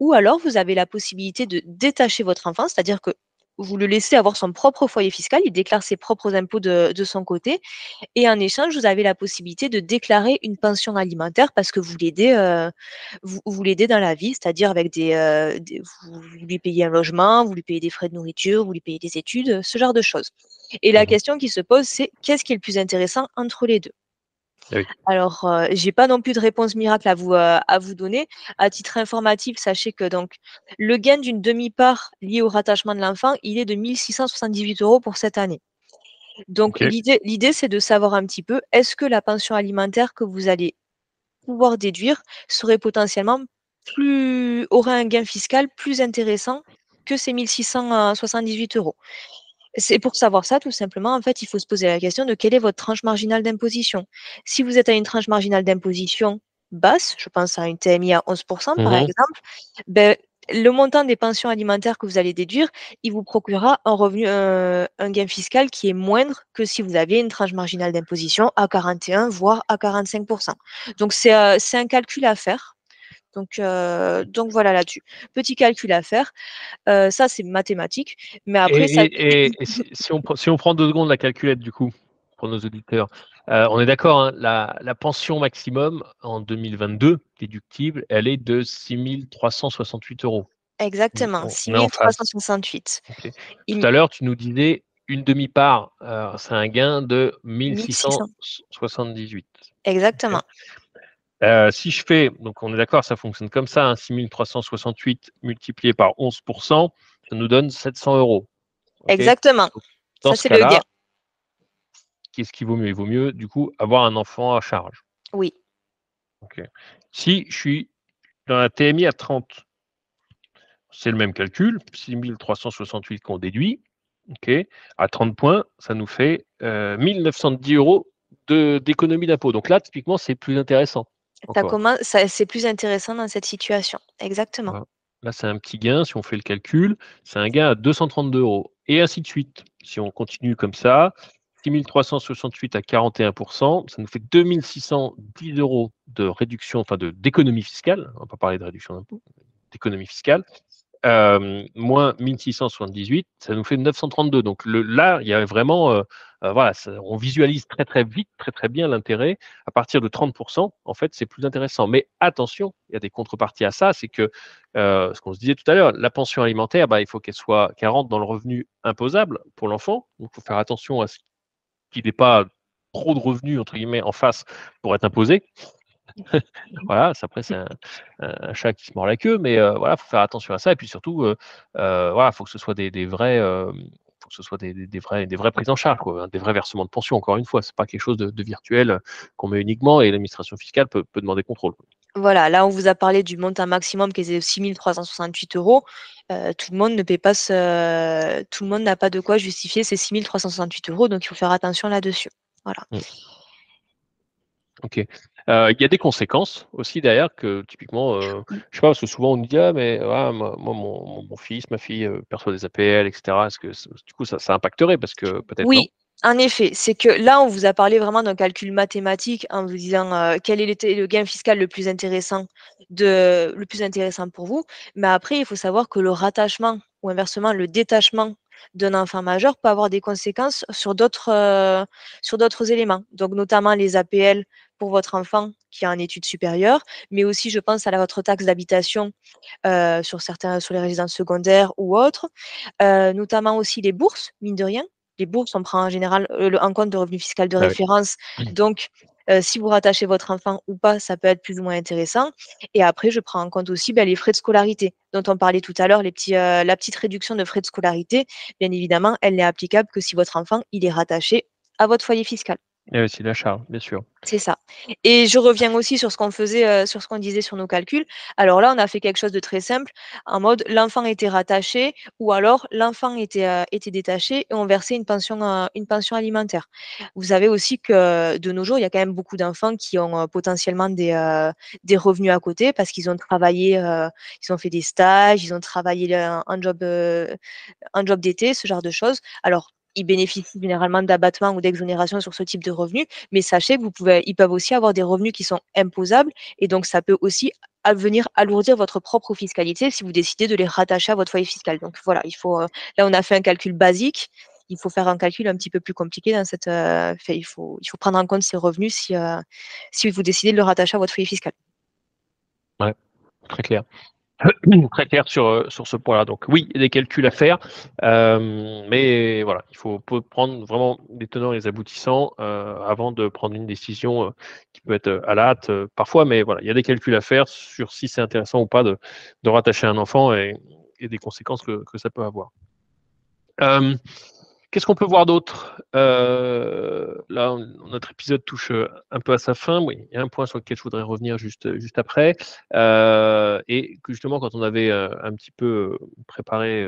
Ou alors vous avez la possibilité de détacher votre enfant, c'est-à-dire que vous le laissez avoir son propre foyer fiscal, il déclare ses propres impôts de de son côté et en échange, vous avez la possibilité de déclarer une pension alimentaire parce que vous l'aidez, heu, vous vous l'aidez dans la vie, c'est-à-dire avec des, des vous lui payez un logement, vous lui payez des frais de nourriture, vous lui payez des études, ce genre de choses et la Mmh mh. question qui se pose, c'est qu'est-ce qui est le plus intéressant entre les 2? Oui. Alors, heu, j'ai pas non plus de réponse miracle à vous, heu, à vous donner. À titre informatif, sachez que donc le gain d'une 1/2 part lié au rattachement de l'enfant, il est de 1 678 € pour cette année. Donc l'idée l'idée, c'est de savoir un petit peu, est-ce que la pension alimentaire que vous allez pouvoir déduire serait potentiellement plus aurait un gain fiscal plus intéressant que ces 1 678 €? C'est pour savoir ça, tout simplement, en fait, il faut se poser la question de quelle est votre tranche marginale d'imposition? Si vous êtes à une tranche marginale d'imposition basse, je pense à une TMI à 11 Mmh par mh. exemple, beh, le montant des pensions alimentaires que vous allez déduire, il vous procurera un revenu, un gain fiscal qui est moindre que si vous aviez une tranche marginale d'imposition à 41 voire à 45 %. Donc c'est, heu, c'est un calcul à faire. Donc voilà là-dessus. Petit calcul à faire, ça c'est mathématique, mais Et après ça et et et si si on prend si on prend 2 secondes la calculette du coup, pour nos auditeurs, on est d'accord, hein, la la pension maximum en 2022 déductible, elle est de 6 368 €. On Exactement, on six on est en mille trois phase? cent soixante-huit. OK. Il Tout à l'heure, tu nous disais une 1/2 part, heu, c'est un gain de mille mille six Heu, si je fais donc on est d'accord, ça fonctionne comme ça, hein, 6 368 multiplié par 11 %, ça nous donne 700 €. OK? Exactement, dans ça ce c'est le gain. qu'est-ce qu'il vaut mieux? Il vaut mieux, du coup, avoir un enfant à charge. Oui. Si je suis dans la TMI à 30 c'est le même calcul, 6 368 qu'on déduit, à 30 points, ça nous fait, heu, 1 910 € de d'économie d'impôt. Donc là, typiquement, c'est plus intéressant, Ça c'est plus intéressant dans cette situation, exactement. Voilà. Là, c'est un petit gain, si on fait le calcul, c'est un gain à 232 € et ainsi de suite. Si on continue comme ça, 6 368 à 41 %, ça nous fait 2 610 € de réduction, enfin de d'économie fiscale, on va pas parler de réduction d'impôt, d'économie fiscale, moins 1 678, ça nous fait 932. Donc là, il y a vraiment, voilà, on visualise très, très vite, très, très bien l'intérêt. À partir de 30 %, en fait, c'est plus intéressant. Mais attention, il y a des contreparties à ça, c'est que, ce qu'on se disait tout à l'heure, la pension alimentaire, bah, il faut qu'elle soit qu'elle rentre dans le revenu imposable pour l'enfant. Donc il faut faire attention à ce qu'il ait pas «trop de revenus» entre guillemets en face pour être imposé. Voilà, après c'est un chat qui se mord la queue, mais heu, voilà, faut faire attention à ça et puis surtout, heu heu, voilà, faut que ce soit des des vrais, faut que ce soit des des des vraies des vraies prises en charge, quoi, des vrais versements de pension, encore une fois. C'est pas quelque chose de de virtuel, qu'on met uniquement et l'administration fiscale peut peut demander contrôle. Voilà, là, on vous a parlé du montant maximum qui était de 6 368 €. Heu, tout le monde ne paie pas ce tout le monde n'a pas de quoi justifier ces 6 368 €, donc il faut faire attention là-dessus. Voilà. Mmh. OK. Il y a des conséquences aussi derrière que typiquement, je sais pas, parce que souvent on nous dit: «Ah mais moi mon mon fils, ma fille, perçoit des APL et cetera». Est-ce que du coup ça ça impacterait? Parce que peut-être non? Oui, en effet, c'est que là, on vous a parlé vraiment d'un calcul mathématique en vous disant, quel était le gain fiscal le plus intéressant de le plus intéressant pour vous. Mais après, il faut savoir que le rattachement ou inversement le détachement d'un enfant majeur peut avoir des conséquences sur d'autres, sur d'autres éléments. Donc notamment les APL pour votre enfant qui est en études supérieures, mais aussi je pense à la votre taxe d'habitation, sur certains sur les résidences secondaires ou autres, notamment aussi les bourses, mine de rien. Les bourses, on prend en général, le en compte de revenu fiscal de Ah oui. référence, donc si vous rattachez votre enfant ou pas, ça peut être plus ou moins intéressant et après je prends en compte aussi, bah, les frais de scolarité dont on parlait tout à l'heure, heu, la petite réduction de frais de scolarité, bien évidemment, elle n'est applicable que si votre enfant, est rattaché à votre foyer fiscal. Et c'est l'achat, bien sûr. C'est ça et je reviens aussi sur ce qu'on faisait, heu, sur ce qu'on disait sur nos calculs. Alors là, on a fait quelque chose de très simple, en mode l'enfant était rattaché ou alors l'enfant était, heu, était détaché et on versait une pension, heu, une pension alimentaire. Vous savez aussi que de nos jours, il y a quand même beaucoup d'enfants qui ont, potentiellement des, des revenus à côté parce qu'ils ont travaillé, ils ont fait des stages, ils ont travaillé le un job, un job d'été, ce genre de choses. Alors, ils bénéficient généralement d'abattements ou d'exonérations sur ce type de revenus, mais sachez que vous pouvez ils peuvent aussi avoir des revenus qui sont imposables et donc ça peut aussi venir alourdir votre propre fiscalité si vous décidez de les rattacher à votre foyer fiscal. Donc voilà, il faut, heu, là on a fait un calcul basique, il faut faire un calcul un petit peu plus compliqué dans cette, enfin il faut prendre en compte ces revenus si, heu, si vous décidez de le rattacher à votre foyer fiscal. Ouais, très clair. Très clair sur, heu, sur ce point-là. Donc oui, il y a des calculs à faire, hem, mais voilà, il faut prendre vraiment les tenants et les aboutissants, heu, avant de prendre une décision, heu, qui peut être, heu, à la hâte, parfois, mais voilà, il y a des calculs à faire sur si c'est intéressant ou pas de de rattacher un enfant et et des conséquences que que ça peut avoir. Qu'est-ce qu'on peut voir d'autre? Heu, là, notre épisode touche, heu, un peu à sa fin. Oui, il y a un point sur lequel je voudrais revenir juste, juste après, heu et justement quand on avait, un petit peu, préparé,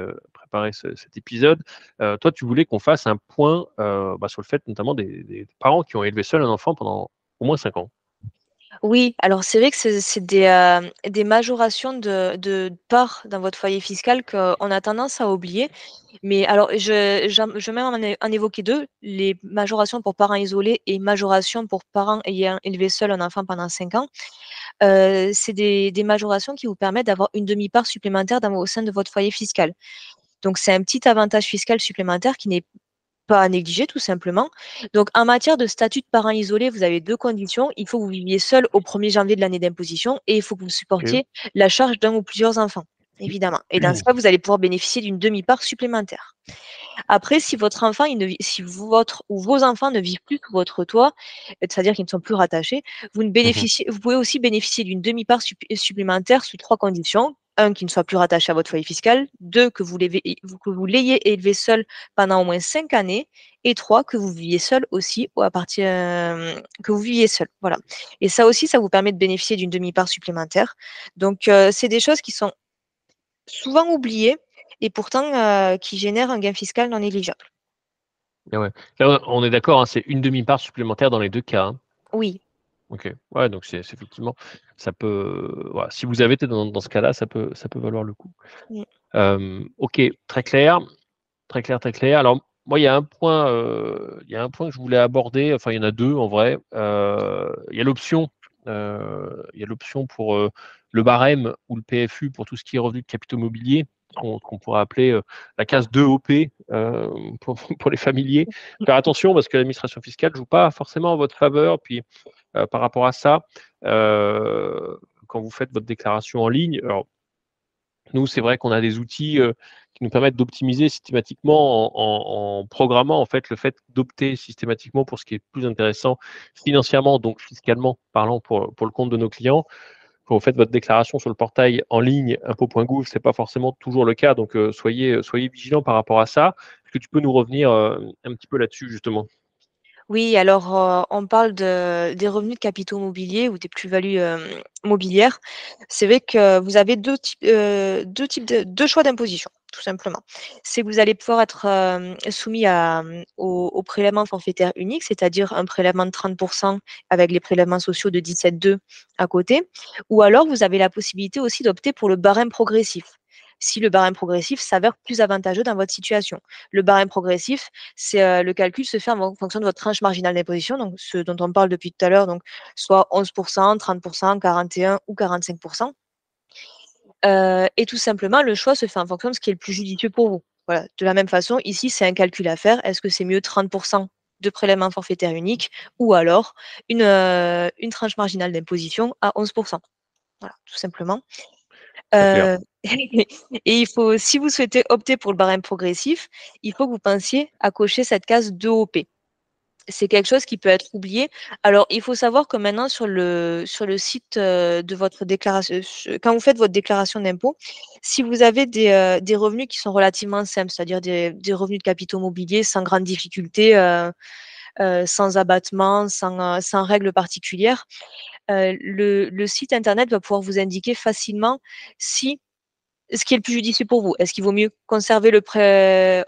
cet épisode, toi tu voulais qu'on fasse un point, bah, sur le fait notamment des parents qui ont élevé seuls un enfant pendant au moins 5 ans. Oui, alors c'est vrai que c'est des, hem, des majorations de de part dans votre foyer fiscal qu'on a tendance à oublier. Mais alors je je vais même en évoquer 2, les majorations pour parents isolés et majorations pour parents ayant élevé seuls un enfant pendant 5 ans. Heu, c'est des des majorations qui vous permettent d'avoir une demi-part supplémentaire au sein de votre foyer fiscal. Donc c'est un petit avantage fiscal supplémentaire qui n'est pas à négliger tout simplement. Donc en matière de statut de parent isolé, vous avez 2 conditions. Il faut que vous viviez seul au 1er janvier de l'année d'imposition et il faut que vous supportiez la charge d'1 ou plusieurs enfants, évidemment. Et dans ce cas, vous allez pouvoir bénéficier d'une demi-part supplémentaire. Après, si votre enfant, il ne vit si votre ou vos enfants ne vivent plus sous votre toit, c'est-à-dire qu'ils ne sont plus rattachés, vous ne Mmh mh. bénéficiez vous pouvez aussi bénéficier d'une demi-part supp supplémentaire sous 3 conditions. 1 qui ne soit plus rattaché à votre foyer fiscal, 2 que vous l'ayez élevé seul pendant au moins 5 années et 3 que vous viviez seul aussi ou à partir, hem, que vous viviez seul, voilà. Et ça aussi, ça vous permet de bénéficier d'une demi-part supplémentaire. Donc heu, c'est des choses qui sont souvent oubliées et pourtant, heu, qui génèrent un gain fiscal non négligeable. Et ouais. Là, on est d'accord, hein, c'est une demi-part supplémentaire dans les 2 cas, hein? Oui. OK. Ouais, donc c'est c'est effectivement, ça peut voilà, si vous avez été dans dans ce cas-là, ça peut ça peut valoir le coup. OK, très clair, très clair, très clair. Alors moi, il y a un point, il y a un point que je voulais aborder, enfin, il y en a 2 en vrai. Il y a l'option, il y a l'option pour, le barème ou le PFU pour tout ce qui est revenu de capitaux mobiliers, qu'on pourrait appeler, heu, la case 2OP, hem, pour les familiers. Faire attention parce que l'administration fiscale joue pas forcément en votre faveur. Puis, heu, par rapport à ça, quand vous faites votre déclaration en ligne, nous, c'est vrai qu'on a des outils, qui nous permettent d'optimiser systématiquement en programmant, en fait, le fait d'opter systématiquement pour ce qui est plus intéressant financièrement, donc fiscalement parlant pour le compte de nos clients. Quand vous faites votre déclaration sur le portail en ligne impôts.gouv, c'est pas forcément toujours le cas, donc heu, soyez, heu, soyez vigilants par rapport à ça. Est-ce que tu peux nous revenir, heu, un petit peu là-dessus justement? Oui, alors, heu, on parle de des revenus de capitaux mobiliers ou des plus-values, hem, mobilières. C'est vrai que vous avez 2 types, heu, 2 types de 2 choix d'imposition, tout simplement. C'est que vous allez pouvoir être, soumis à, au au prélèvement forfaitaire unique, c'est-à-dire un prélèvement de 30% avec les prélèvements sociaux de 17,2 à côté, ou alors vous avez la possibilité aussi d'opter pour le barème progressif si le barème progressif s'avère plus avantageux dans votre situation. Le barème progressif, c'est euh, le calcul se fait en fonction de votre tranche marginale d'imposition, donc ce dont on parle depuis tout à l'heure, donc soit 11%, 30%, 41% ou 45%. Euh, et tout simplement, le choix se fait en fonction de ce qui est le plus judicieux pour vous. Voilà. De la même façon, ici, c'est un calcul à faire. Est-ce que c'est mieux 30% de prélèvement forfaitaire unique ou alors une, euh, une tranche marginale d'imposition à 11%. Voilà, tout simplement. Euh, et il faut, si vous souhaitez opter pour le barème progressif, il faut que vous pensiez à cocher cette case 2OP. C'est quelque chose qui peut être oublié. Alors, il faut savoir que maintenant, sur le, sur le site euh, de votre déclaration, quand vous faites votre déclaration d'impôt, si vous avez des, euh, des, revenus qui sont relativement simples, c'est-à-dire des, des, revenus de capitaux mobiliers sans grande difficulté, euh, sans abattement, sans, sans règles particulières, le, le, site internet va pouvoir vous indiquer facilement si ce qui est le plus judicieux pour vous. Est-ce qu'il vaut mieux conserver le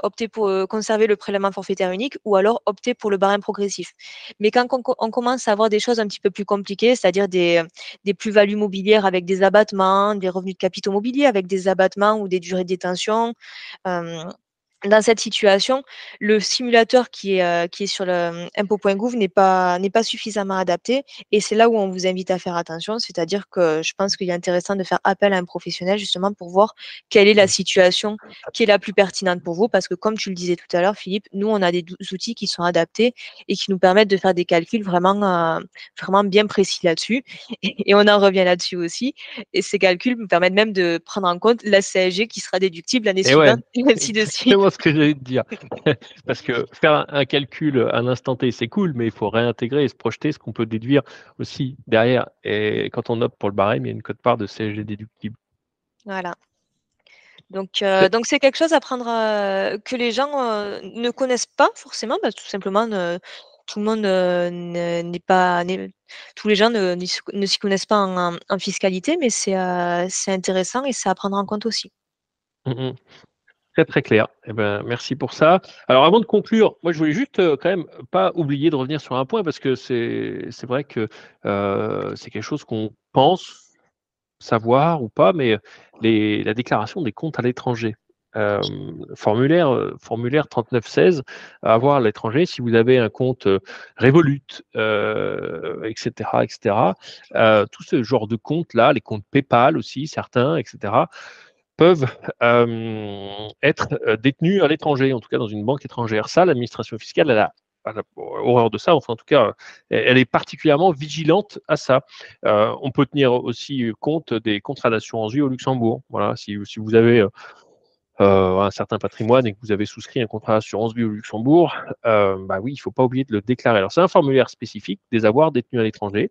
opter pour euh, conserver le prélèvement forfaitaire unique ou alors opter pour le barème progressif? Mais quand on, commence à avoir des choses un petit peu plus compliquées, c'est-à-dire des, plus-values mobilières avec des abattements, des revenus de capitaux mobiliers avec des abattements ou des durées de détention, euh, dans cette situation, le simulateur qui est, euh, qui est sur le impôt.gouv n'est pas, n'est pas suffisamment adapté. Et c'est là où on vous invite à faire attention. C'est-à-dire que je pense qu'il est intéressant de faire appel à un professionnel justement pour voir quelle est la situation qui est la plus pertinente pour vous. Parce que comme tu le disais tout à l'heure, Philippe, nous, on a des outils qui sont adaptés et qui nous permettent de faire des calculs vraiment, euh, vraiment bien précis là-dessus. Et, on en revient là-dessus aussi. Et ces calculs nous permettent même de prendre en compte la CSG qui sera déductible l'année suivante, et ainsi de suite ce que j'allais te dire. Parce que faire un, calcul à l'instant T, c'est cool, mais il faut réintégrer et se projeter ce qu'on peut déduire aussi derrière. Et quand on opte pour le barème, il y a une cote-part de CSG déductible. Voilà. Donc, euh, donc c'est quelque chose à prendre euh, que les gens euh, ne connaissent pas forcément, parce tout simplement, tout le monde n'est pas, tous les gens ne, ne s'y connaissent pas en, en fiscalité, mais c'est intéressant et c'est à prendre en compte aussi. Mmh Très très clair. Eh ben, merci pour ça. Alors avant de conclure, moi je voulais juste euh, quand même pas oublier de revenir sur un point parce que c'est vrai que euh, c'est quelque chose qu'on pense savoir ou pas, mais les, la déclaration des comptes à l'étranger. Euh, formulaire, formulaire 3916 à avoir à l'étranger si vous avez un compte Revolut, etc., etc. tout ce genre de comptes là, les comptes PayPal aussi, certains, etc peuvent être détenus à l'étranger, en tout cas dans une banque étrangère. Ça, l'administration fiscale, elle a, horreur de ça, enfin en tout cas, elle est particulièrement vigilante à ça. On peut tenir aussi compte des contrats d'assurance vie au Luxembourg. Voilà, si, si vous avez un certain patrimoine et que vous avez souscrit un contrat d'assurance vie au Luxembourg, bah oui, il ne faut pas oublier de le déclarer. Alors c'est un formulaire spécifique des avoirs détenus à l'étranger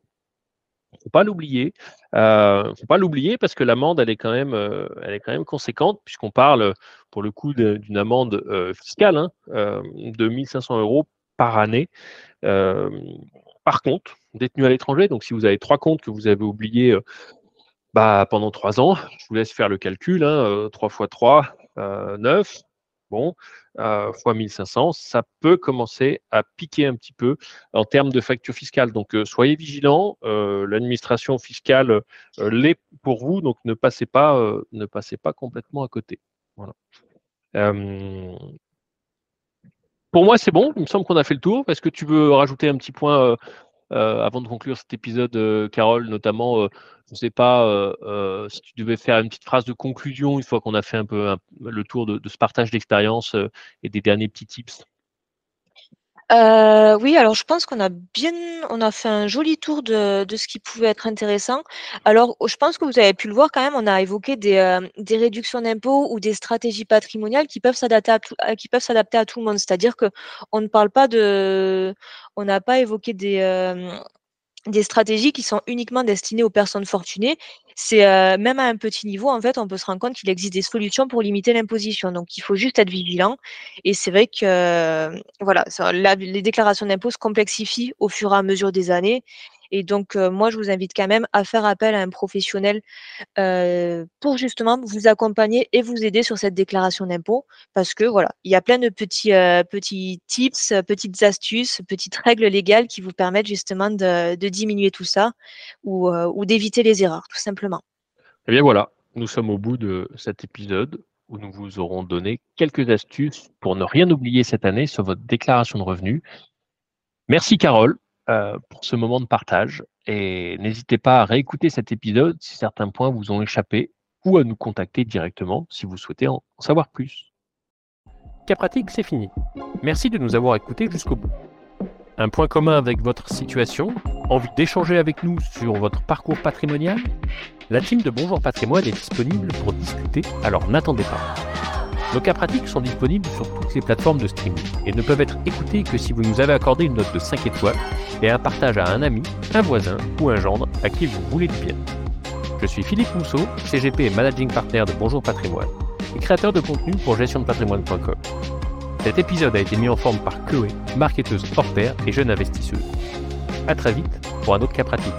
faut pas l'oublier. Euh, faut pas l'oublier parce que l'amende, elle est quand même, euh, elle est quand même conséquente puisqu'on parle pour le coup d'une amende euh, fiscale hein, de 1500 euros par année. par compte détenu à l'étranger. Donc, si vous avez trois comptes que vous avez oubliés bah, pendant trois ans, je vous laisse faire le calcul. Hein, 3 fois 3, 9 bon, euh, fois 1500, ça peut commencer à piquer un petit peu en termes de facture fiscale. Donc, euh, soyez vigilants. Euh, l'administration fiscale l'est pour vous, donc ne passez pas, ne passez pas complètement à côté. Voilà. pour moi, c'est bon. Il me semble qu'on a fait le tour. Est-ce que tu veux rajouter un petit point euh, avant de conclure cet épisode, euh, Carole, notamment, euh, je ne sais pas si tu devais faire une petite phrase de conclusion une fois qu'on a fait un peu le tour de, de ce partage d'expérience et des derniers petits tips. Euh, oui, alors je pense qu'on a bien on a fait un joli tour de de ce qui pouvait être intéressant. Alors, je pense que vous avez pu le voir quand même, on a évoqué des, euh, des réductions d'impôts ou des stratégies patrimoniales qui peuvent s'adapter à tout qui peuvent s'adapter à tout le monde. C'est-à-dire qu'on ne parle pas de on n'a pas évoqué des, euh, des stratégies qui sont uniquement destinées aux personnes fortunées. C'est euh, même à un petit niveau, en fait, on peut se rendre compte qu'il existe des solutions pour limiter l'imposition. Donc, il faut juste être vigilant. Et c'est vrai que, euh, voilà, les déclarations d'impôts se complexifient au fur et à mesure des années. Et donc, euh, moi, je vous invite quand même à faire appel à un professionnel pour justement vous accompagner et vous aider sur cette déclaration d'impôt. Parce que, voilà, il y a plein de petits, petits tips, petites astuces, petites règles légales qui vous permettent justement de, diminuer tout ça ou d'éviter les erreurs, tout simplement. Eh bien voilà, nous sommes au bout de cet épisode où nous vous aurons donné quelques astuces pour ne rien oublier cette année sur votre déclaration de revenus. Merci Carole euh, pour ce moment de partage et n'hésitez pas à réécouter cet épisode si certains points vous ont échappé ou à nous contacter directement si vous souhaitez en savoir plus. Cas pratique, c'est fini. Merci de nous avoir écoutés jusqu'au bout. Un point commun avec votre situation Envie d'échanger avec nous sur votre parcours patrimonial? La team de Bonjour Patrimoine est disponible pour discuter, alors n'attendez pas. Nos cas pratiques sont disponibles sur toutes les plateformes de streaming et ne peuvent être écoutés que si vous nous avez accordé une note de 5 étoiles et un partage à un ami, un voisin ou un gendre à qui vous voulez du bien. Je suis Philippe Mousseau, CGP et Managing Partner de Bonjour Patrimoine et créateur de contenu pour gestiondepatrimoine.com. Cet épisode a été mis en forme par Chloé, marketeuse hors pair et jeune investisseuse. A très vite pour un autre cas pratique.